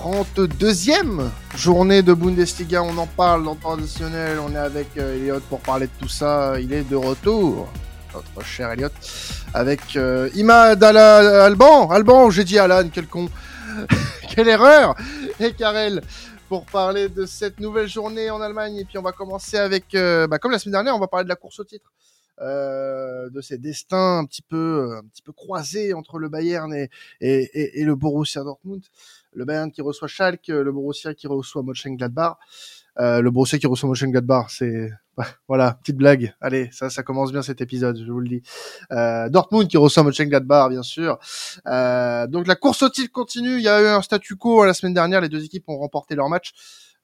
32e journée de Bundesliga. On en parle dans traditionnel. On est avec euh, Elliot pour parler de tout ça. Il est de retour, notre cher Elliot, avec euh, Imad Alban. Alban, j'ai dit Alan, quel con. Quelle erreur Et Karel pour parler de cette nouvelle journée en Allemagne. Et puis on va commencer avec, euh, bah, comme la semaine dernière, on va parler de la course au titre. Euh, de ces destins un petit peu un petit peu croisés entre le Bayern et, et, et, le Borussia Dortmund. Le Bayern qui reçoit Schalke, le Borussia qui reçoit Mönchengladbach. Euh, le Borussia qui reçoit Mönchengladbach, c'est voilà, petite blague. Allez, ça, commence bien cet épisode, je vous le dis. Euh, Dortmund qui reçoit Mönchengladbach, bien sûr. Euh, donc la course au titre continue. Il y a eu un statu quo la semaine dernière. Les deux équipes ont remporté leur match.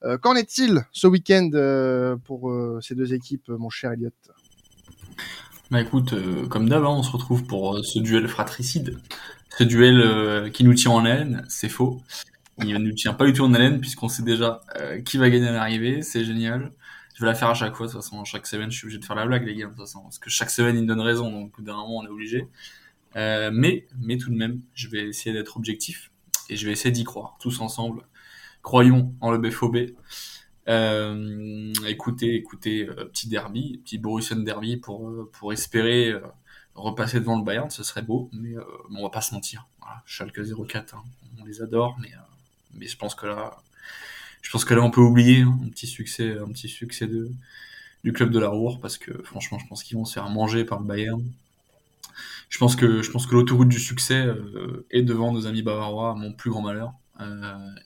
Euh, qu'en est-il ce week-end euh, pour ces deux équipes, mon cher Elliot bah écoute, euh, comme d'hab, hein, on se retrouve pour euh, ce duel fratricide. Ce duel euh, qui nous tient en haleine, c'est faux. Il ne nous tient pas du tout en haleine puisqu'on sait déjà qui va gagner à l'arrivée, c'est génial. Je vais la faire à chaque fois, de toute façon, chaque semaine je suis obligé de faire la blague les gars, de toute façon, parce que chaque semaine il me donne raison, donc d'un moment on est obligé. mais, mais tout de même, je vais essayer d'être objectif et je vais essayer d'y croire, tous ensemble. Croyons en le BFOB. Euh, écoutez, écoutez, euh, petit derby, petit Borussia derby pour euh, pour espérer euh, repasser devant le Bayern, ce serait beau, mais, on va pas se mentir. Voilà, Schalke 04, hein, on les adore, mais mais je pense que là, je pense que là on peut oublier hein, un petit succès, un petit succès de du club de la Roure parce que franchement, je pense qu'ils vont se faire manger par le Bayern. Je pense que je pense que l'autoroute du succès est devant nos amis bavarois, mon plus grand malheur.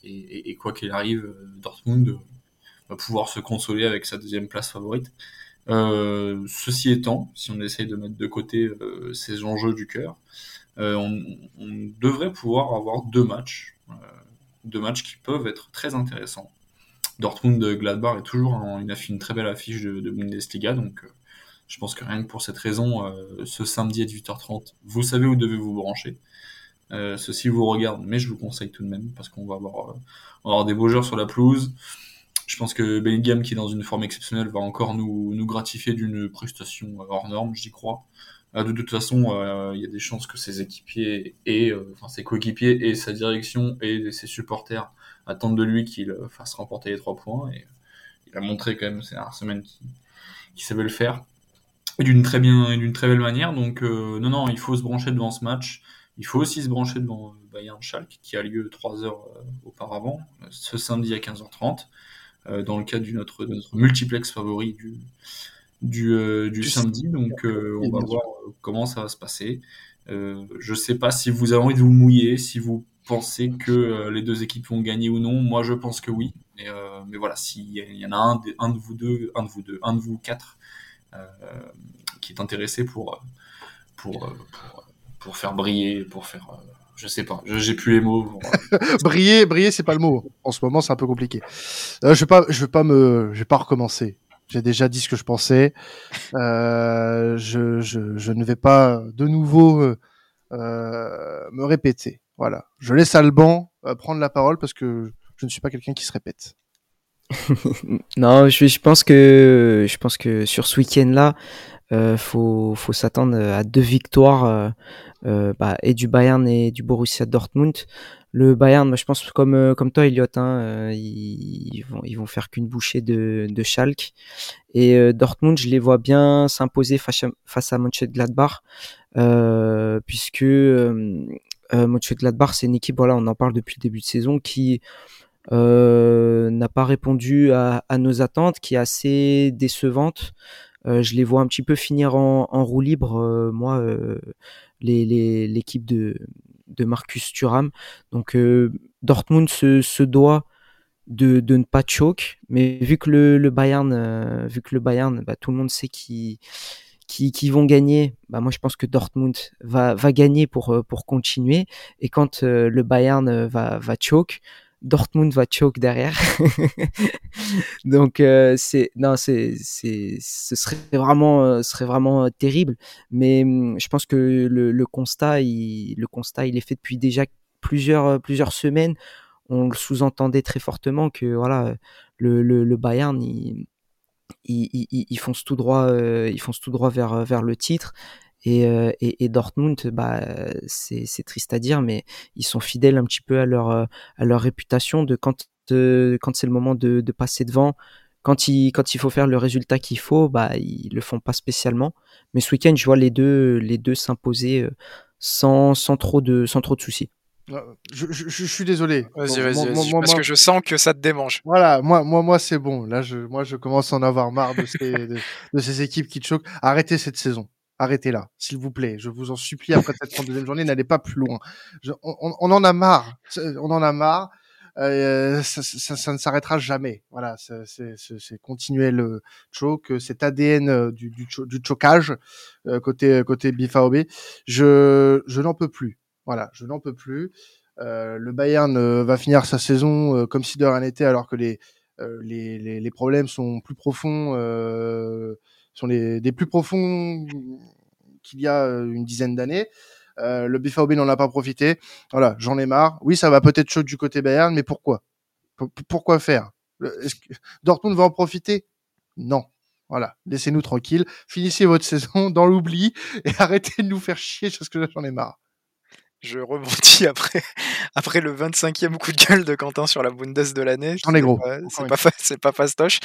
Et, et, et, quoi qu'il arrive, Dortmund pouvoir se consoler avec sa deuxième place favorite. Euh, ceci étant, si on essaye de mettre de côté euh, ces enjeux du cœur, euh, on, devrait pouvoir avoir deux matchs, euh, deux matchs qui peuvent être très intéressants. Dortmund Gladbach est toujours en, une, une, très belle affiche de, de Bundesliga, donc euh, je pense que rien que pour cette raison, euh, ce samedi à 18h30, vous savez où devez vous brancher. ceci vous regarde, mais je vous conseille tout de même parce qu'on va avoir, va avoir des beaux joueurs sur la pelouse. Je pense que Bellingham, qui est dans une forme exceptionnelle, va encore nous, nous gratifier d'une prestation hors norme, j'y crois. Euh, de toute façon, euh, il y a des chances que ses équipiers et euh, enfin ses coéquipiers et sa direction et ses supporters attendent de lui qu'il fasse remporter les trois points. Et il a montré quand même ces dernières semaines qu'il qui savait le faire d'une très bien, d'une très belle manière. Donc non, non, il faut se brancher devant ce match. Il faut aussi se brancher devant Bayern Schalke qui a lieu trois heures auparavant, ce samedi à 15h30. Euh, dans le cadre de notre, de notre multiplex favori du, du, euh, du samedi. Donc, euh, on va voir comment ça va se passer. je sais pas si vous avez envie de vous mouiller, si vous pensez que les deux équipes vont gagner ou non. Moi, je pense que oui. Mais, mais voilà, s'il y en a un, un de vous deux, un de vous deux, un de vous quatre qui est intéressé pour, pour, pour, pour faire briller, pour faire je sais pas, j'ai plus les mots. briller, briller, c'est pas le mot. En ce moment, c'est un peu compliqué. Euh, je vais pas, je vais pas me, je vais pas recommencer. J'ai déjà dit ce que je pensais. Euh, je, je, je, ne vais pas de nouveau euh, me répéter. Voilà. Je laisse Alban prendre la parole parce que je ne suis pas quelqu'un qui se répète. non, je, je, pense que je pense que sur ce week-end-là, euh, faut faut s'attendre à deux victoires euh, bah, et du Bayern et du Borussia Dortmund. Le Bayern, moi, je pense comme euh, comme toi, Elliot, hein, euh, ils, vont ils vont faire qu'une bouchée de, de Schalke. Et Dortmund, je les vois bien s'imposer face à, face à Mönchengladbach, euh, puisque euh, Mönchengladbach, c'est une équipe, voilà, on en parle depuis le début de saison, qui euh, n'a pas répondu à, à, nos attentes, qui est assez décevante. Euh, je les vois un petit peu finir en, roue libre, moi, l'équipe de, Marcus Thuram. Donc euh, Dortmund se, doit de, ne pas choke, mais vu que le, Bayern, euh, vu que le Bayern, bah, tout le monde sait qui vont gagner, bah moi je pense que Dortmund va, gagner pour, euh, pour continuer. Et quand le Bayern va, va choke, Dortmund va choke derrière. Donc euh, c'est non c'est c'est ce serait vraiment euh, serait vraiment euh, terrible. Mais hum, je pense que le, constat il, le constat il est fait depuis déjà plusieurs plusieurs semaines. On le sous-entendait très fortement que voilà le, le, Bayern il, il, il, fonce tout droit ils foncent tout droit vers vers le titre Et, euh, et, et, Dortmund, bah, c'est triste à dire, mais ils sont fidèles un petit peu à leur, à leur réputation de quand, quand c'est le moment de, de, passer devant, quand il, quand il faut faire le résultat qu'il faut, bah, ils le font pas spécialement. Mais ce week-end, je vois les deux, les deux s'imposer sans, sans, trop de, sans trop de soucis. Je, je, je, suis désolé. Vas-y, vas-y, parce que je sens que ça te démange. Voilà, moi, moi, moi, c'est bon. Là, je, moi, je commence à en avoir marre de ces, de, de ces équipes qui te choquent. Arrêtez cette saison. Arrêtez-la, s'il vous plaît. Je vous en supplie, après cette 32e journée, n'allez pas plus loin. On, en a marre. On en a marre. Euh, ça, ça, ça, ne s'arrêtera jamais. Voilà, c'est continuel euh, choke, cet ADN euh, du, du, du chocage euh, côté côté BFAOB. Je je n'en peux plus. Voilà, je n'en peux plus. Euh, le Bayern euh, va finir sa saison euh, comme si de rien n'était, alors que les, les, les, les, problèmes sont plus profonds, sont les, des plus profonds qu'il y a une dizaine d'années. le BVB n'en a pas profité. Voilà, j'en ai marre. Oui, ça va peut-être chaud du côté Bayern, mais pourquoi? Pourquoi faire? Que Dortmund va en profiter? Non. Voilà, laissez-nous tranquilles. Finissez votre saison dans l'oubli et arrêtez de nous faire chier parce que j'en ai marre je rebondis après, après le 25e coup de gueule de Quentin sur la Bundes de l'année. J'en ai gros. C'est pas, c'est pas fastoche.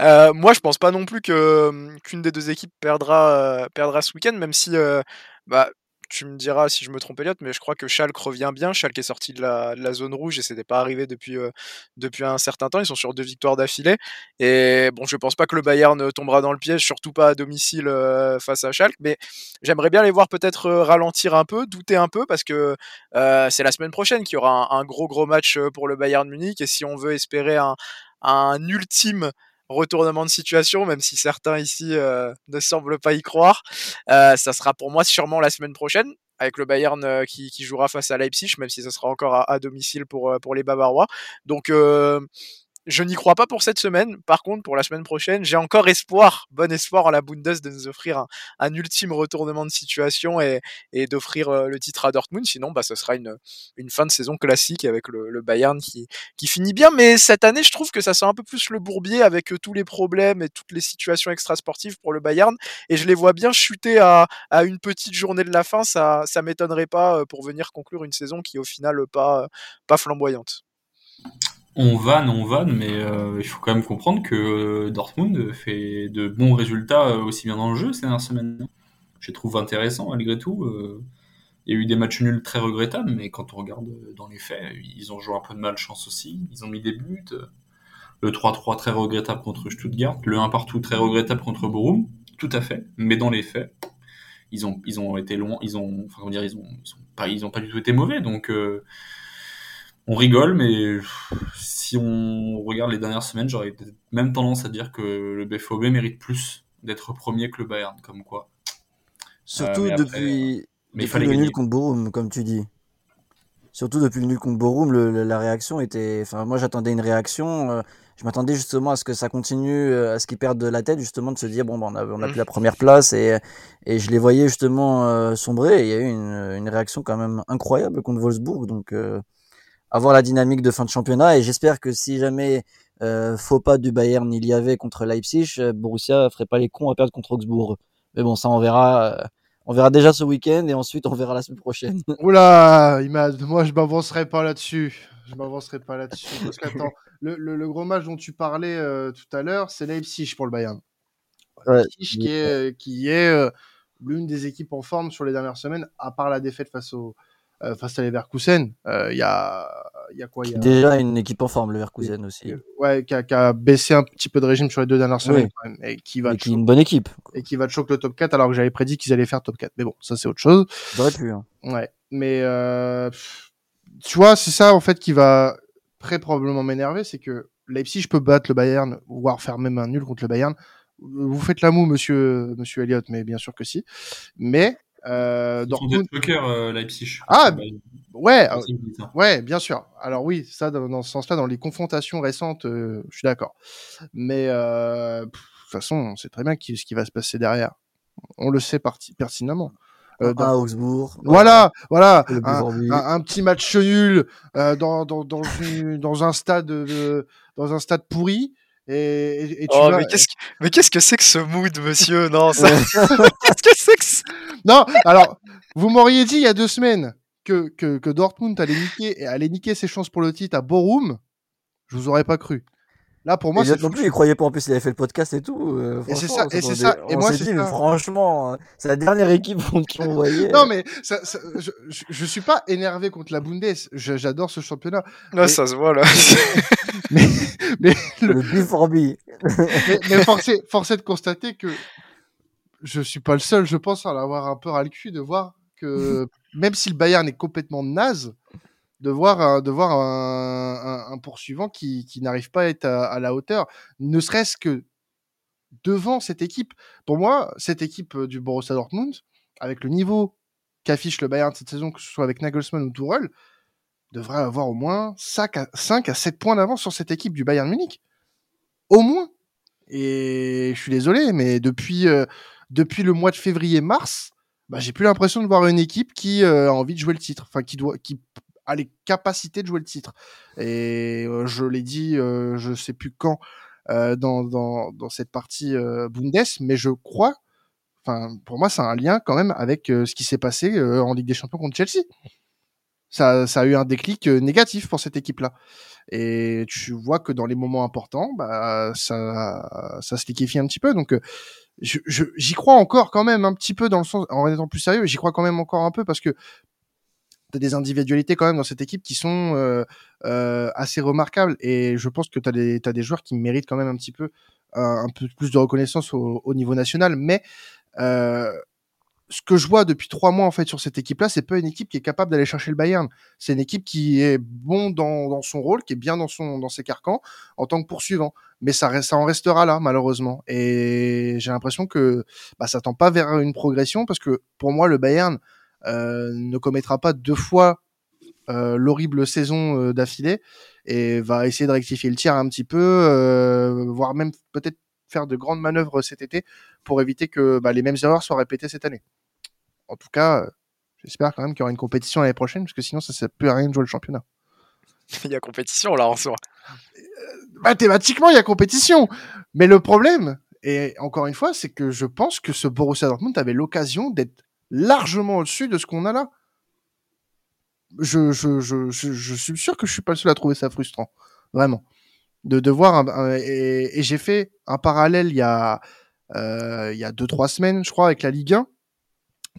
Euh, moi, je pense pas non plus que qu'une des deux équipes perdra, euh, perdra ce week-end, même si euh, bah, tu me diras si je me trompe Elliot, mais je crois que Schalke revient bien. Schalke est sorti de la, zone rouge et c'était pas arrivé depuis, euh, depuis un certain temps. Ils sont sur deux victoires d'affilée. Et bon, je pense pas que le Bayern tombera dans le piège, surtout pas à domicile euh, face à Schalke. Mais j'aimerais bien les voir peut-être euh, ralentir un peu, douter un peu, parce que c'est la semaine prochaine qu'il y aura un, un, gros gros match pour le Bayern Munich. Et si on veut espérer un, un ultime retournement de situation, même si certains ici euh, ne semblent pas y croire. Euh, ça sera pour moi sûrement la semaine prochaine avec le Bayern euh, qui, jouera face à Leipzig, même si ça sera encore à, à domicile pour, pour les Bavarois. Donc je n'y crois pas pour cette semaine. Par contre, pour la semaine prochaine, j'ai encore espoir, bon espoir en la Bundes de nous offrir un, ultime retournement de situation et, d'offrir euh, le titre à Dortmund. Sinon, bah, ce sera une, fin de saison classique avec le, Bayern qui, finit bien. Mais cette année, je trouve que ça sent un peu plus le bourbier avec euh, tous les problèmes et toutes les situations extrasportives pour le Bayern. Et je les vois bien chuter à, à une petite journée de la fin. Ça, ça m'étonnerait pas euh, pour venir conclure une saison qui, au final, pas flamboyante on vanne, on vanne, mais euh, il faut quand même comprendre que euh, Dortmund fait de bons résultats euh, aussi bien dans le jeu ces dernières semaines. Je les trouve intéressants malgré tout. Il y a eu des matchs nuls très regrettables, mais quand on regarde dans les faits, ils ont joué un peu de malchance aussi. Ils ont mis des buts. Le 3-3 très regrettable contre Stuttgart, le 1 partout très regrettable contre Borum, tout à fait. Mais dans les faits, ils ont, ils ont été loin, ils ont, enfin, comment dire, ils ont pas, ils ont pas du tout été mauvais. Donc on rigole, mais si on regarde les dernières semaines, j'aurais même tendance à dire que le BFOB mérite plus d'être premier que le Bayern, comme quoi. Surtout euh, depuis, mais le nul contre Borum, comme tu dis. Surtout depuis le nul contre Borum, la réaction était. Enfin, moi j'attendais une réaction. Euh, je m'attendais justement à ce que ça continue, euh, à ce qu'ils perdent de la tête, justement, de se dire bon, ben, on a, on a plus la première place et, et je les voyais justement sombrer. Et il y a eu une, une, réaction quand même incroyable contre Wolfsburg. Donc, avoir la dynamique de fin de championnat. Et j'espère que si jamais euh, faux pas du Bayern il y avait contre Leipzig, euh, Borussia ferait pas les cons à perdre contre Augsbourg. Mais bon, ça on verra. Euh, on verra déjà ce week-end et ensuite on verra la semaine prochaine. Oula, Imad, moi je m'avancerai pas là-dessus. Je m'avancerai pas là-dessus. Parce qu'attends, le, le, le, gros match dont tu parlais euh, tout à l'heure, c'est Leipzig pour le Bayern. Ouais. Leipzig qui est, qui est euh, l'une des équipes en forme sur les dernières semaines, à part la défaite face au, euh, face à Leverkusen. Il euh, y a il y a quoi y a... Déjà une équipe en forme, le Leverkusen aussi. Ouais, qui a, qui a, baissé un petit peu de régime sur les deux dernières semaines, oui. quand même, et qui va. Et qui est une bonne équipe. Et qui va choquer le top 4, alors que j'avais prédit qu'ils allaient faire top 4. Mais bon, ça c'est autre chose. J'aurais pu. Hein. Ouais, mais euh, tu vois, c'est ça en fait qui va très probablement m'énerver, c'est que Leipzig peut battre le Bayern, voire faire même un nul contre le Bayern. Vous faites la moue, monsieur, monsieur Elliott, mais bien sûr que si. Mais euh, Dortmund. Poker, euh, Leipzig. Ah, bah, ouais, euh, ouais, bien sûr. Alors oui, ça, dans, ce sens-là, dans les confrontations récentes, euh, je suis d'accord. Mais euh, de toute façon, on sait très bien qui, ce qui va se passer derrière. On le sait pertinemment. Euh, dans... Augsbourg. Voilà, voilà, un, un, un, petit match nul euh, dans, dans, dans, une, dans un stade de, dans un stade pourri. Et, et, et tu oh, vas... mais qu'est-ce que c'est que ce mood, monsieur? Non, ça... qu'est-ce que sexe. Non, alors, vous m'auriez dit il y a deux semaines que, que, que Dortmund allait niquer, allait niquer ses chances pour le titre à Borum, je vous aurais pas cru. Là, pour moi, c'est non plus, il croyait pas en plus, il avait fait le podcast et tout. Euh, et c'est ça, et c'est ça. Et moi, c'est franchement, c'est la dernière équipe qu'on voyait. non, mais ça, je, je, suis pas énervé contre la Bundes. J'adore ce championnat. Là, ça se voit là. mais, mais le, le mais, mais forcé, forcé de constater que je suis pas le seul, je pense, à avoir un peu ras le cul de voir que même si le Bayern est complètement naze, de voir, de voir un, poursuivant qui, n'arrive pas à être à, la hauteur, ne serait-ce que devant cette équipe. Pour moi, cette équipe euh, du Borussia Dortmund, avec le niveau qu'affiche le Bayern cette saison, que ce soit avec Nagelsmann ou Tourelle, devrait avoir au moins 5 à, 5 à 7 points d'avance sur cette équipe du Bayern Munich. Au moins. Et je suis désolé, mais depuis, euh, depuis le mois de février-mars, bah, j'ai plus l'impression de voir une équipe qui euh, a envie de jouer le titre, enfin qui doit, qui a les capacités de jouer le titre. Et euh, je l'ai dit, euh, je sais plus quand euh, dans, cette partie Bundes, mais je crois, enfin pour moi, c'est un lien quand même avec ce qui s'est passé en Ligue des Champions contre Chelsea. Ça, ça a eu un déclic négatif pour cette équipe-là. Et tu vois que dans les moments importants, bah, ça, ça se liquéfie un petit peu. Donc, j'y je, crois encore quand même un petit peu dans le sens, en étant plus sérieux, j'y crois quand même encore un peu parce que t'as des individualités quand même dans cette équipe qui sont euh, euh, assez remarquables et je pense que tu as des, as joueurs qui méritent quand même un petit peu un, peu plus de reconnaissance au, au niveau national. Mais euh, ce que je vois depuis trois mois en fait sur cette équipe-là, c'est pas une équipe qui est capable d'aller chercher le Bayern. C'est une équipe qui est bon dans, son rôle, qui est bien dans son dans ses carcans en tant que poursuivant. Mais ça, ça en restera là malheureusement. Et j'ai l'impression que bah, ça tend pas vers une progression parce que pour moi le Bayern euh, ne commettra pas deux fois euh, l'horrible saison euh, d'affilée et va essayer de rectifier le tir un petit peu, voire même peut-être faire de grandes manœuvres cet été pour éviter que bah, les mêmes erreurs soient répétées cette année. En tout cas, j'espère quand même qu'il y aura une compétition l'année prochaine, parce que sinon ça ne sert plus à rien de jouer le championnat. il y a compétition là en soi. Mathématiquement, il y a compétition. Mais le problème, et encore une fois, c'est que je pense que ce Borussia Dortmund avait l'occasion d'être largement au-dessus de ce qu'on a là. Je, je, je, je, suis sûr que je suis pas le seul à trouver ça frustrant. Vraiment. De, de voir et, j'ai fait un parallèle il y a euh, il y a deux trois semaines je crois avec la Ligue 1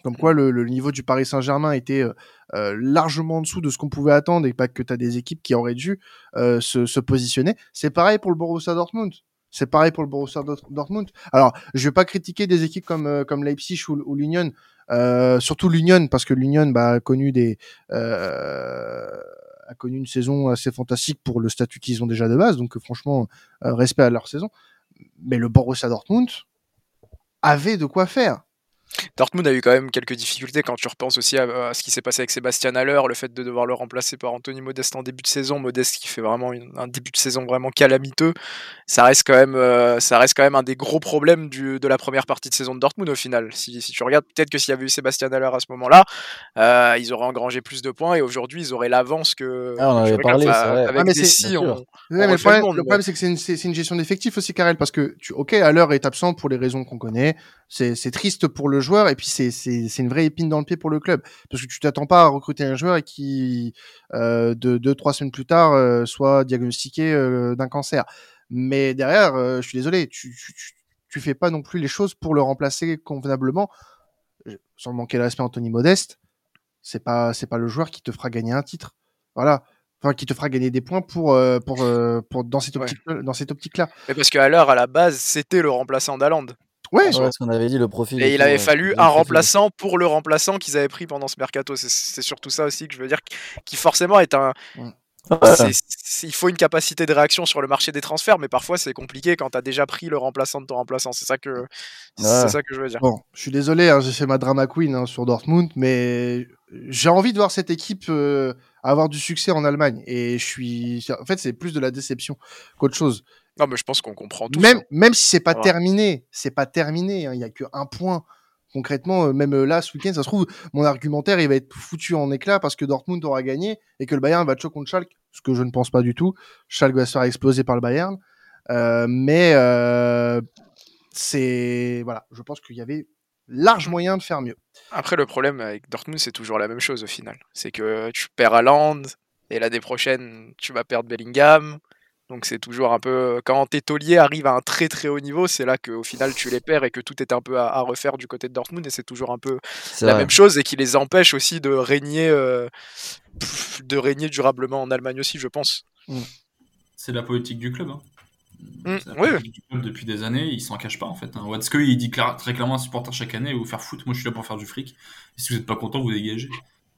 comme quoi le, niveau du Paris Saint-Germain était euh, euh, largement en dessous de ce qu'on pouvait attendre et pas que tu as des équipes qui auraient dû se, se positionner c'est pareil pour le Borussia Dortmund c'est pareil pour le Borussia Dortmund. Alors, je vais pas critiquer des équipes comme comme Leipzig ou, l'Union, euh, surtout l'Union parce que l'Union bah, a connu des euh, a connu une saison assez fantastique pour le statut qu'ils ont déjà de base. Donc franchement, euh, respect à leur saison. Mais le Borussia Dortmund avait de quoi faire. Dortmund a eu quand même quelques difficultés quand tu repenses aussi à, ce qui s'est passé avec Sébastien Haller, le fait de devoir le remplacer par Anthony Modeste en début de saison, Modeste qui fait vraiment un début de saison vraiment calamiteux, ça reste quand même, euh, ça reste quand même un des gros problèmes du, de la première partie de saison de Dortmund au final. Si, si tu regardes, peut-être que s'il y avait eu Sébastien Haller à ce moment-là, euh, ils auraient engrangé plus de points et aujourd'hui ils auraient l'avance que. Ah, on avait parlé, avec ah, mais le problème, c'est que c'est une, une, gestion d'effectifs aussi, Karel, parce que tu, ok, Haller est absent pour les raisons qu'on connaît, c'est triste pour le joueur et puis c'est une vraie épine dans le pied pour le club parce que tu t'attends pas à recruter un joueur et qui euh, de deux trois semaines plus tard euh, soit diagnostiqué euh, d'un cancer. Mais derrière, euh, je suis désolé, tu, tu, tu, fais pas non plus les choses pour le remplacer convenablement. Sans manquer le respect Anthony Modeste, c'est pas c'est pas le joueur qui te fera gagner un titre. Voilà. Enfin, qui te fera gagner des points pour, pour, pour dans cette optique, dans cette optique-là. Mais parce qu'à l'heure, à la base, c'était le remplaçant d'Aland. Ouais, ouais ce qu'on avait dit, le profil. Et il avait fallu un remplaçant pour le remplaçant qu'ils avaient pris pendant ce mercato. C'est surtout ça aussi que je veux dire, qui forcément est un. il faut une capacité de réaction sur le marché des transferts, mais parfois c'est compliqué quand tu as déjà pris le remplaçant de ton remplaçant. C'est ça que c'est ça que je veux dire. Bon, je suis désolé, hein, j'ai fait ma drama queen hein, sur Dortmund, mais j'ai envie de voir cette équipe euh, avoir du succès en Allemagne. Et je suis, en fait, c'est plus de la déception qu'autre chose. Non, mais je pense qu'on comprend tout. Même, même si c'est pas terminé, c'est pas terminé. Hein, il y a que un point. Concrètement, euh, même euh, là, ce week-end, ça se trouve, mon argumentaire, il va être foutu en éclat parce que Dortmund aura gagné et que le Bayern va choquer contre Schalke, ce que je ne pense pas du tout. Schalke va se faire exploser par le Bayern. Euh, mais euh, c'est voilà, je pense qu'il y avait large moyen de faire mieux. Après, le problème avec Dortmund, c'est toujours la même chose au final. C'est que tu perds Land et l'année prochaine, tu vas perdre Bellingham. Donc c'est toujours un peu. Quand tes tauliers arrivent à un très très haut niveau, c'est là qu'au final tu les perds et que tout est un peu à, refaire du côté de Dortmund et c'est toujours un peu la même chose et qui les empêche aussi de régner, euh, de régner durablement en Allemagne aussi, je pense. Mm. C'est la politique du club. Hein. Mm, oui. depuis des années, il s'en cache pas en fait. Hein. Watzke, il dit très clairement à un supporter chaque année vous faire foutre, moi je suis là pour faire du fric. Et si vous n'êtes pas content, vous dégagez.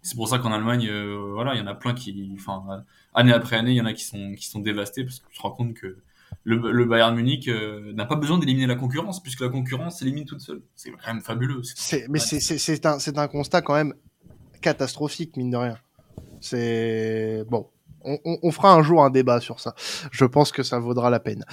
C'est pour ça qu'en Allemagne, euh, voilà, il y en a plein qui, enfin, année après année, il y en a qui sont qui sont dévastés parce que tu te rends compte que le, Bayern Munich euh, n'a pas besoin d'éliminer la concurrence puisque la concurrence s'élimine toute seule. C'est quand même fabuleux. mais c'est un, un constat quand même catastrophique mine de rien. C'est bon on, fera un jour un débat sur ça. Je pense que ça vaudra la peine.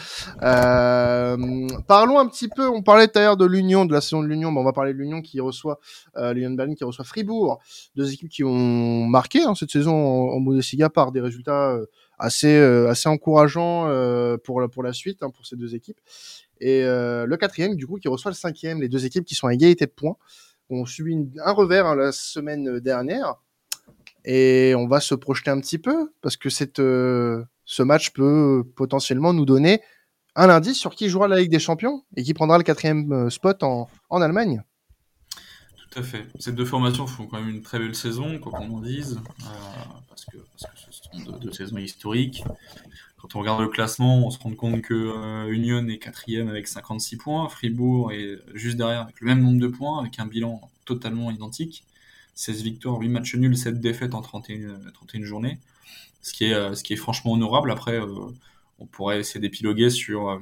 Euh, parlons un petit peu. On parlait d'ailleurs de l'Union, de la saison de l'Union. Bon, on va parler de l'Union qui reçoit euh, l'Union Berlin qui reçoit Fribourg. Deux équipes qui ont marqué hein, cette saison en, Bundesliga par des résultats euh, assez assez encourageants pour la pour la suite hein, pour ces deux équipes. Et le quatrième du coup qui reçoit le cinquième. Les deux équipes qui sont à égalité de points ont subi un revers hein, la semaine dernière et on va se projeter un petit peu parce que euh, ce match peut potentiellement nous donner un indice sur qui jouera la Ligue des Champions et qui prendra le quatrième euh, spot en, en Allemagne. Tout à fait. Ces deux formations font quand même une très belle saison, quoi qu'on en dise, euh, parce, que, ce sont deux, saisons historiques. Quand on regarde le classement, on se rend compte que Union est quatrième avec 56 points, Fribourg est juste derrière avec le même nombre de points, avec un bilan totalement identique. 16 victoires, 8 matchs nuls, 7 défaites en 31, 31 journées. Ce qui, est, euh, ce qui est franchement honorable. Après, euh, on pourrait essayer d'épiloguer sur euh,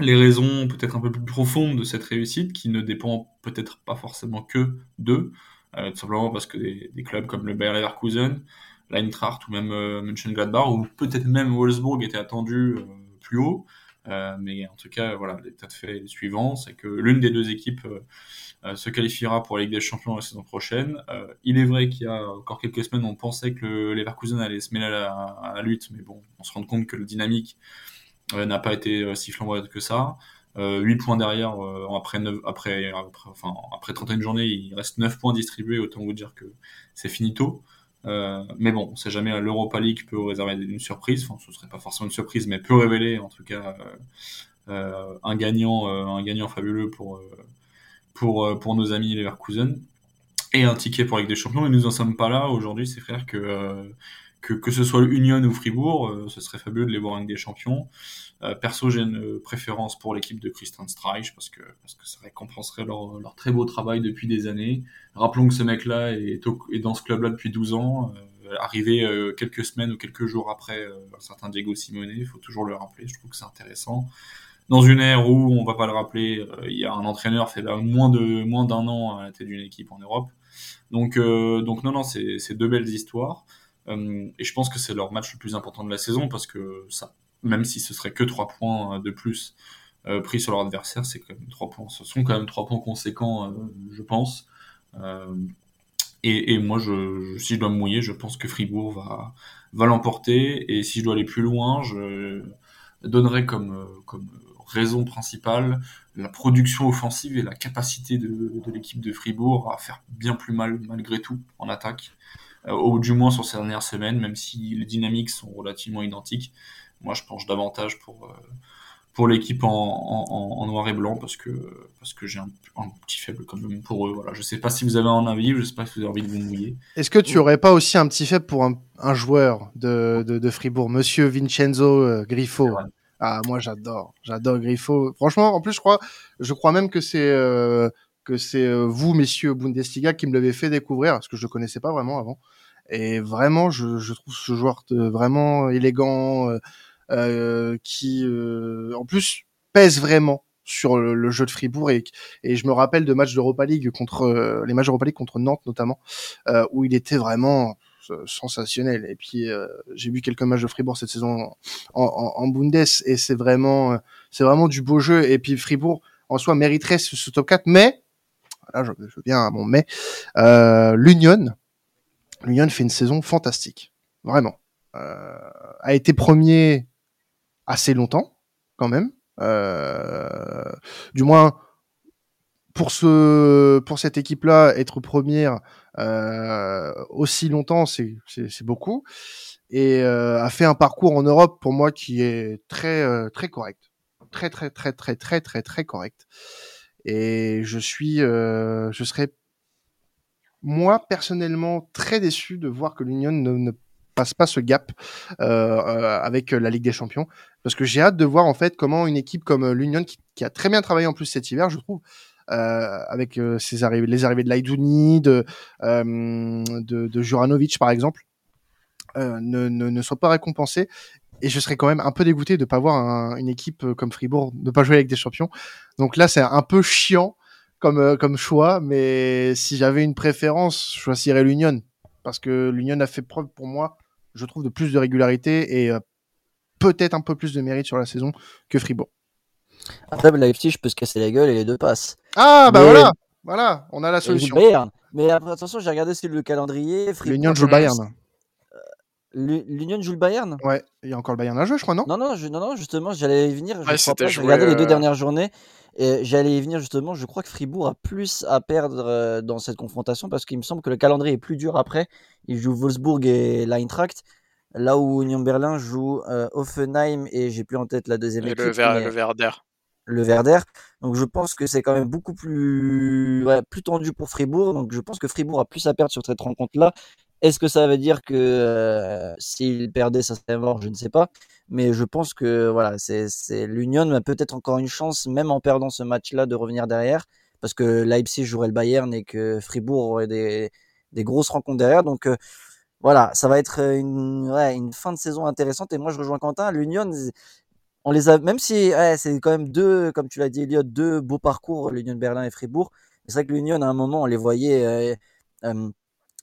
les raisons peut-être un peu plus profondes de cette réussite, qui ne dépend peut-être pas forcément que d'eux, tout simplement parce que des, clubs comme le Bayer Leverkusen, l'Eintracht ou même Mönchengladbach, ou peut-être même Wolfsburg étaient attendus plus haut. mais en tout cas, voilà, l'état de fait suivant, c'est que l'une des deux équipes euh, se qualifiera pour la Ligue des Champions la saison prochaine. Euh, il est vrai qu'il y a encore quelques semaines, on pensait que le Leverkusen allait se mêler à la, lutte, mais bon, on se rend compte que le dynamique euh, n'a pas été si flamboyant que ça. 8 points derrière, après, après, enfin, après 31 journées, il reste 9 points distribués, autant vous dire que c'est finito. Euh, mais bon, on sait jamais, l'Europa League peut réserver une surprise, enfin ce serait pas forcément une surprise, mais peut révéler en tout cas un gagnant, un gagnant fabuleux pour pour, euh, pour nos amis les Leverkusen et un ticket pour Ligue des Champions. Mais nous n'en sommes pas là aujourd'hui, c'est frère que, euh, que, que ce soit Union ou Fribourg, euh, ce serait fabuleux de les voir en Ligue des Champions. perso, j'ai une préférence pour l'équipe de Christian Streich parce que, parce que ça récompenserait leur, leur très beau travail depuis des années. Rappelons que ce mec-là est, est dans ce club-là depuis 12 ans. arrivé quelques semaines ou quelques jours après un certain Diego Simone, il faut toujours le rappeler, je trouve que c'est intéressant dans une ère où, on va pas le rappeler, euh, il y a un entraîneur fait moins de moins d'un an à la tête d'une équipe en Europe. Donc, euh, donc non, non, c'est deux belles histoires. Euh, et je pense que c'est leur match le plus important de la saison parce que ça, même si ce serait que trois points de plus pris sur leur adversaire, c'est quand même trois points. Ce sont quand même trois points conséquents, je pense. Et, et, moi, si je dois me mouiller, je pense que Fribourg va, va l'emporter. Et si je dois aller plus loin, je donnerais comme, comme raison principale, la production offensive et la capacité de, l'équipe de Fribourg à faire bien plus mal malgré tout en attaque, euh, ou du moins sur ces dernières semaines, même si les dynamiques sont relativement identiques. Moi, je penche davantage pour, euh, pour l'équipe en, noir et blanc parce que, parce que j'ai un, petit faible quand même pour eux. Voilà. Je sais pas si vous avez un avis, je sais pas si vous avez envie de vous mouiller. Est-ce que tu aurais pas aussi un petit faible pour un, joueur de, de, Fribourg, Monsieur Vincenzo euh, Griffo ah, moi j'adore, j'adore Griffo. Franchement, en plus je crois, je crois même que c'est euh, que c'est euh, vous, messieurs Bundesliga, qui me l'avez fait découvrir, parce que je le connaissais pas vraiment avant. Et vraiment, je, je trouve ce joueur vraiment élégant, euh, euh qui en plus pèse vraiment sur le, jeu de Fribourg et, et je me rappelle de matchs d'Europa League contre les matchs d'Europa League contre Nantes notamment où il était vraiment sensationnel. Et puis euh, j'ai vu quelques matchs de Fribourg cette saison en, Bundes et c'est vraiment euh, c'est du beau jeu. Et puis Fribourg en soi mériterait ce, top 4, mais là je, viens à mon mais euh, l'Union l'Union fait une saison fantastique, vraiment. a été premier assez longtemps quand même. du moins pour ce pour cette équipe-là, être première euh, aussi longtemps, c'est c'est beaucoup et euh, a fait un parcours en Europe pour moi qui est très euh, très correct, très très très très très très très correct. Et je suis, euh, je serais moi personnellement très déçu de voir que l'Union ne, ne passe pas ce gap euh, euh, avec la Ligue des Champions parce que j'ai hâte de voir en fait comment une équipe comme l'Union qui, qui, a très bien travaillé en plus cet hiver, je trouve. Euh, avec ses arrivées, les arrivées de Laidouni, de, de, de Juranovic par exemple, euh, ne, ne, ne soit pas récompensé. Et je serais quand même un peu dégoûté de pas voir un, une équipe euh, comme Fribourg ne pas jouer avec des champions. Donc là, c'est un peu chiant comme euh, comme choix, mais si j'avais une préférence, je choisirais l'Union parce que l'Union a fait preuve pour moi, je trouve, de plus de régularité et peut-être un peu plus de mérite sur la saison que Fribourg. Après, Leipzig peut se casser la gueule et les deux passent. Ah bah voilà, voilà, on a la solution. Mais après, attention, j'ai regardé le calendrier. L'Union joue Bayern. L'Union joue le Bayern? Ouais, il y a encore le Bayern à jouer, je crois, non? Non, non, non, non, justement, j'allais y venir. Je regardé les deux euh, dernières journées et j'allais y venir justement. Je crois que Fribourg a plus à perdre euh, dans cette confrontation parce qu'il me semble que le calendrier est plus dur après. Il joue Wolfsburg et l'Eintracht. Là où Union Berlin joue euh, Offenheim et j'ai plus en tête la deuxième équipe. Le, Ver le Werder. Le Werder. Donc je pense que c'est quand même beaucoup plus, plus tendu pour Fribourg. Donc je pense que Fribourg a plus à perdre sur cette rencontre-là est-ce que ça veut dire que euh, s'il perdait, ça serait mort? Je ne sais pas. Mais je pense que voilà, c'est l'Union a peut-être encore une chance, même en perdant ce match-là, de revenir derrière. Parce que Leipzig jouerait le Bayern et que Fribourg aurait des, des grosses rencontres derrière. Donc euh, voilà, ça va être une, une fin de saison intéressante. Et moi, je rejoins Quentin. L'Union, on les a, même si c'est quand même deux, comme tu l'as dit, Elliot, deux beaux parcours, l'Union Berlin et Fribourg. C'est vrai que l'Union, à un moment, on les voyait. Euh, euh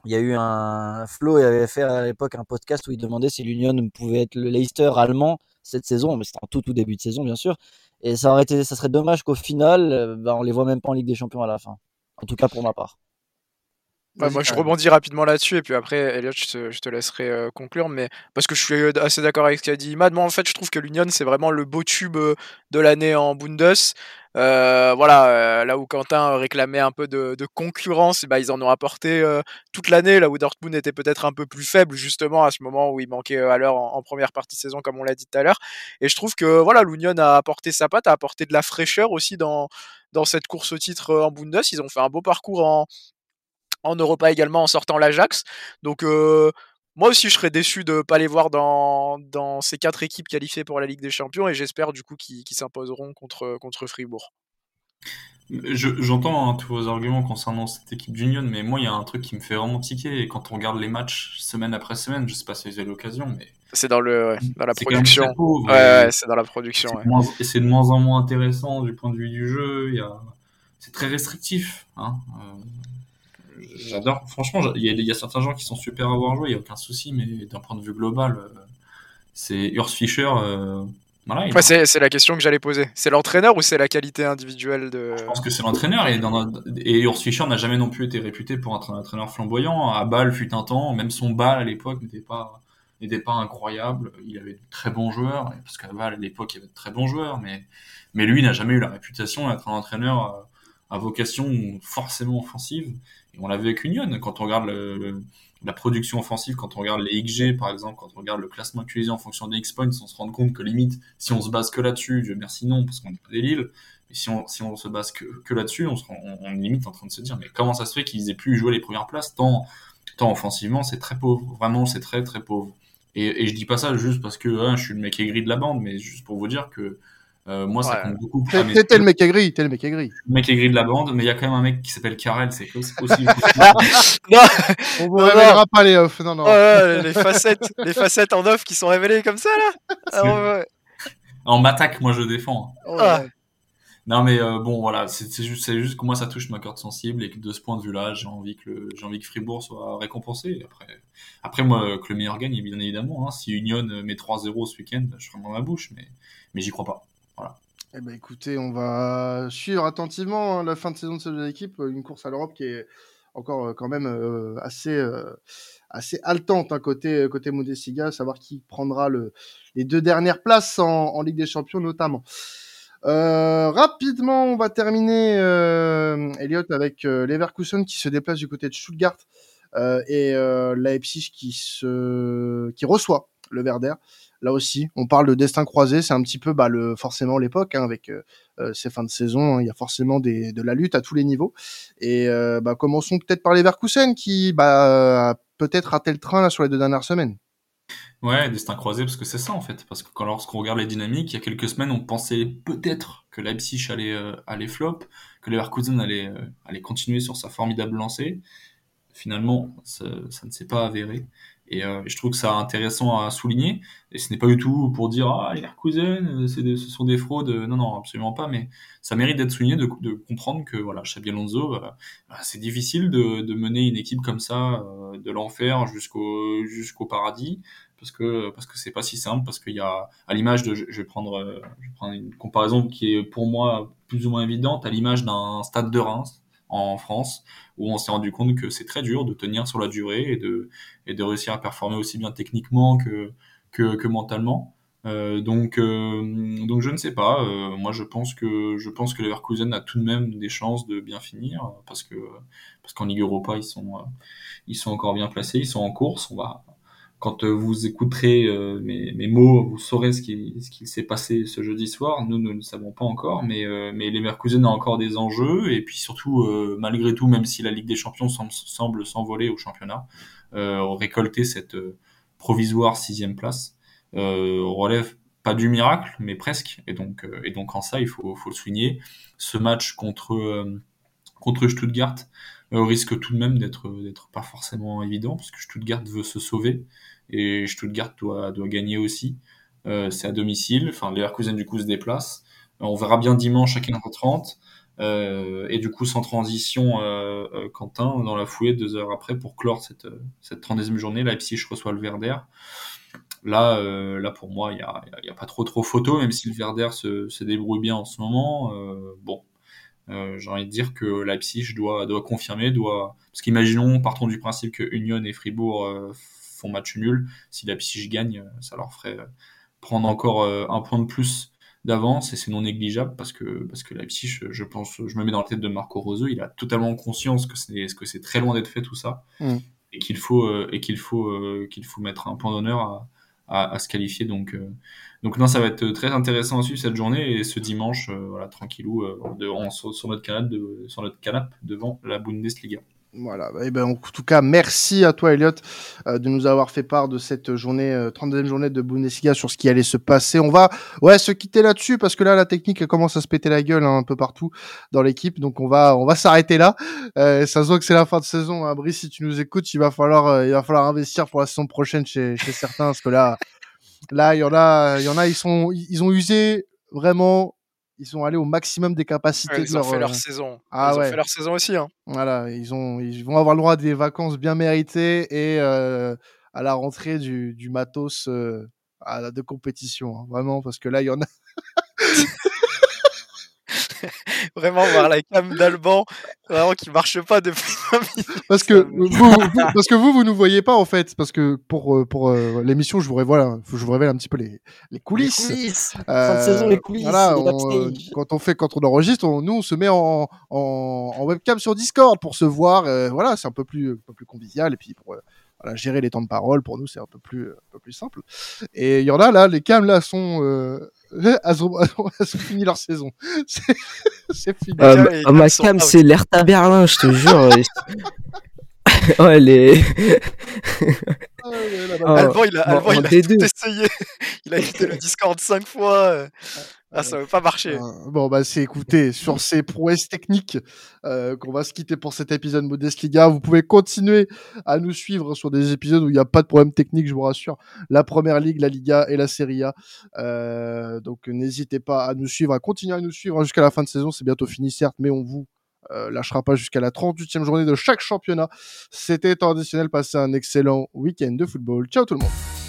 il y a eu un Flo avait fait à l'époque un podcast où il demandait si l'Union pouvait être le Leicester allemand cette saison, mais c'était en tout début de saison bien sûr. Et ça aurait été, ça serait dommage qu'au final, euh, bah, on les voit même pas en Ligue des Champions à la fin. En tout cas pour ma part. Moi, je rebondis rapidement là-dessus, et puis après, Elliot, je te, laisserai euh, conclure, mais parce que je suis euh, assez d'accord avec ce qu'a dit Imad. Moi, en fait, je trouve que l'Union, c'est vraiment le beau tube euh, de l'année en Bundes. voilà, là où Quentin réclamait un peu de, concurrence, bah, ils en ont apporté toute l'année, là où Dortmund était peut-être un peu plus faible, justement, à ce moment où il manquait à l'heure en, première partie de saison, comme on l'a dit tout à l'heure. Et je trouve que voilà, l'Union a apporté sa patte, a apporté de la fraîcheur aussi dans, dans cette course au titre en Bundes. Ils ont fait un beau parcours en, en Europa également en sortant l'Ajax. Donc euh, moi aussi je serais déçu de ne pas les voir dans, dans, ces quatre équipes qualifiées pour la Ligue des Champions et j'espère du coup qu'ils s'imposeront contre, contre Fribourg. J'entends hein, tous vos arguments concernant cette équipe d'Union, mais moi il y a un truc qui me fait vraiment tiquer et quand on regarde les matchs semaine après semaine, je sais pas si vous avez l'occasion, mais c'est dans le dans la production. ouais, c'est dans la production. Et c'est de moins en moins intéressant du point de vue du jeu. A... c'est très restrictif. Hein. Euh, j'adore. Franchement, il y, a certains gens qui sont super à avoir joué, il n'y a aucun souci, mais d'un point de vue global, euh, c'est Urs Fischer. Euh, voilà, c'est la question que j'allais poser. C'est l'entraîneur ou c'est la qualité individuelle de. Je pense que c'est l'entraîneur et, dans et Urs Fischer n'a jamais non plus été réputé pour être un entraîneur flamboyant. À Bâle fut un temps, même son Bâle à l'époque n'était pas n'était pas incroyable. Il avait de très bons joueurs, parce qu'à Bâle à l'époque il y avait de très bons joueurs, mais mais lui n'a jamais eu la réputation d'être un entraîneur euh, à vocation forcément offensive. On l'a vu avec Union, quand on regarde la production offensive, quand on regarde les XG par exemple, quand on regarde le classement utilisé en fonction des X-points, on se rend compte que limite, si on se base que là-dessus, Dieu merci non, parce qu'on n'est pas des Lille, mais si on, si on se base que, que là-dessus, on, on, est limite en train de se dire, mais comment ça se fait qu'ils aient plus joué les premières places tant, tant offensivement, c'est très pauvre. Vraiment, c'est très très pauvre. Et, et je dis pas ça juste parce que hein, je suis le mec aigri de la bande, mais juste pour vous dire que euh, moi, ça compte beaucoup. T'es le mec aigri, t'es le mec aigri. Le mec aigri de la bande, mais il y a quand même un mec qui s'appelle Karel, c'est aussi. non, on vous révélera pas les off, non, non. les facettes, les facettes en off qui sont révélées comme ça là. En m'attaque, moi je défends. Ah. Non mais euh, bon voilà, c'est juste, c'est juste que moi ça touche ma corde sensible et que de ce point de vue-là, j'ai envie que le, j'ai envie que Fribourg soit récompensé. Après, après moi que le meilleur gagne bien évidemment. Hein. Si Union met 3-0 ce week-end, je serai dans ma bouche, mais mais j'y crois pas. Eh ben, écoutez, on va suivre attentivement hein, la fin de saison de cette équipe. Une course à l'Europe qui est encore euh, quand même euh, assez, euh, assez haletante hein, côté, côté Modestiga, savoir qui prendra le, les deux dernières places en, Ligue des Champions notamment. Euh, rapidement, on va terminer, euh, Elliot, avec euh, Leverkusen qui se déplace du côté de Stuttgart euh, et euh, Leipzig qui se qui reçoit le Werder. Là aussi, on parle de destin croisé, c'est un petit peu bah, le forcément l'époque hein, avec euh, ces fins de saison. Hein, il y a forcément de la lutte à tous les niveaux. Et bah, commençons peut-être par Leverkusen qui bah, peut-être a tel train là sur les deux dernières semaines. Ouais, destin croisé, parce que c'est ça en fait. Parce que lorsqu'on regarde les dynamiques, il y a quelques semaines, on pensait peut-être que Leipzig allait, euh, allait flop, que Leverkusen allait, euh, allait continuer sur sa formidable lancée. Finalement, ça ne s'est pas avéré. Et euh, je trouve que c'est intéressant à souligner. Et ce n'est pas du tout pour dire ah Leverkusen, euh, ce sont des fraudes. Non, non, absolument pas. Mais ça mérite d'être souligné, de, de, comprendre que voilà, Xabi Alonso, bah, bah, c'est difficile de, de, mener une équipe comme ça, euh, de l'enfer jusqu'au jusqu'au paradis parce que parce que c'est pas si simple parce qu'il y a à l'image de je vais prendre je vais prendre une comparaison qui est pour moi plus ou moins évidente à l'image d'un stade de Reims en France où on s'est rendu compte que c'est très dur de tenir sur la durée et de et de réussir à performer aussi bien techniquement que que, mentalement. Euh, donc euh, donc je ne sais pas. Euh, moi je pense que je pense que Leverkusen a tout de même des chances de bien finir parce que parce qu'en Ligue Europa ils sont ils sont encore bien placés ils sont en course quand euh, vous écouterez euh, mes, mots, vous saurez ce qui, s'est passé ce jeudi soir. Nous, nous ne savons pas encore, mais, euh, les Merkusen ont encore des enjeux. Et puis surtout, malgré tout, même si la Ligue des Champions semble, s'envoler au championnat, récolter cette provisoire sixième place relève pas du miracle, mais presque. Et donc, en ça, il faut, le souligner. Ce match contre, contre Stuttgart risque tout de même d'être pas forcément évident, parce que Stuttgart veut se sauver et Stuttgart doit, doit gagner aussi. Euh, c'est à domicile, enfin Leverkusen du coup se déplace. Euh, on verra bien dimanche à 15h30. Euh, et du coup, sans transition, Quentin, dans la foulée, deux heures après, pour clore cette, cette 30e journée, Leipzig reçoit le Verder. Là, là pour moi, il n'y a, y a, pas trop trop photo, même si le Verder se, se débrouille bien en ce moment. bon, j'ai envie de dire que Leipzig doit, doit confirmer, doit... parce qu'imaginons, partons du principe que Union et Fribourg match nul. Si la Leipzig gagne, euh, ça leur ferait euh, prendre encore euh, un point de plus d'avance et c'est non négligeable parce que parce que Leipzig, je pense, je me mets dans la tête de Marco Rose, il a totalement conscience que c'est que c'est très loin d'être fait tout ça mm. et qu'il faut et qu'il faut qu'il faut mettre un point d'honneur à, à, se qualifier donc donc non ça va être très intéressant à suivre cette journée et ce dimanche voilà tranquillou de, sur notre canapé de, sur notre canapé devant la Bundesliga. Voilà. Et eh ben, en tout cas, merci à toi, Elliot, euh, de nous avoir fait part de cette journée, euh, 32e journée de Bundesliga sur ce qui allait se passer. On va, ouais, se quitter là-dessus parce que là, la technique elle commence à se péter la gueule hein, un peu partout dans l'équipe. Donc, on va, on va s'arrêter là. Euh, ça se voit que c'est la fin de saison. Hein. Brice, si tu nous écoutes, il va falloir, euh, il va falloir investir pour la saison prochaine chez, chez certains parce que là, là, il y en a, il y en a, ils sont, ils ont usé vraiment ils sont allés au maximum des capacités. ils ont fait leur saison. Ah, ils ont fait leur saison aussi. Hein. Voilà, ils, ont, ils vont avoir le droit à des vacances bien méritées et euh, à la rentrée du, du matos euh, à, de compétition. Hein, vraiment, parce que là, il y en a. vraiment voir la cam d'Alban vraiment qui marche pas depuis parce que vous, parce que vous vous nous voyez pas en fait. Parce que pour euh, pour euh, l'émission je vous révèle je vous révèle un petit peu les les coulisses, les coulisses. Euh, fin de saison les coulisses voilà, on, quand on fait quand on enregistre on, nous on se met en, en, en webcam sur Discord pour se voir euh, voilà c'est un peu plus un peu plus convivial et puis pour voilà, gérer les temps de parole pour nous c'est un peu plus un peu plus simple. Et il y en a là les cams là sont elles ont, fini leur saison. C'est fini. Euh, ma cam, c'est l'Hertha Berlin, je te jure. ouais, les. Ah, Alban, il a, Alban, il a tout essayé. Il a quitté le Discord 5 fois. Ah, ça veut pas marcher. Euh, bon, bah, c'est écoutez, sur ces prouesses techniques euh, qu'on va se quitter pour cet épisode Bundesliga. Vous pouvez continuer à nous suivre sur des épisodes où il n'y a pas de problème technique, je vous rassure. La Première Ligue, la Liga et la Serie A. Euh, donc, n'hésitez pas à nous suivre, à continuer à nous suivre jusqu'à la fin de saison. C'est bientôt fini, certes, mais on vous euh, lâchera pas jusqu'à la 38e journée de chaque championnat. C'était traditionnel. Passez un excellent week-end de football. Ciao tout le monde.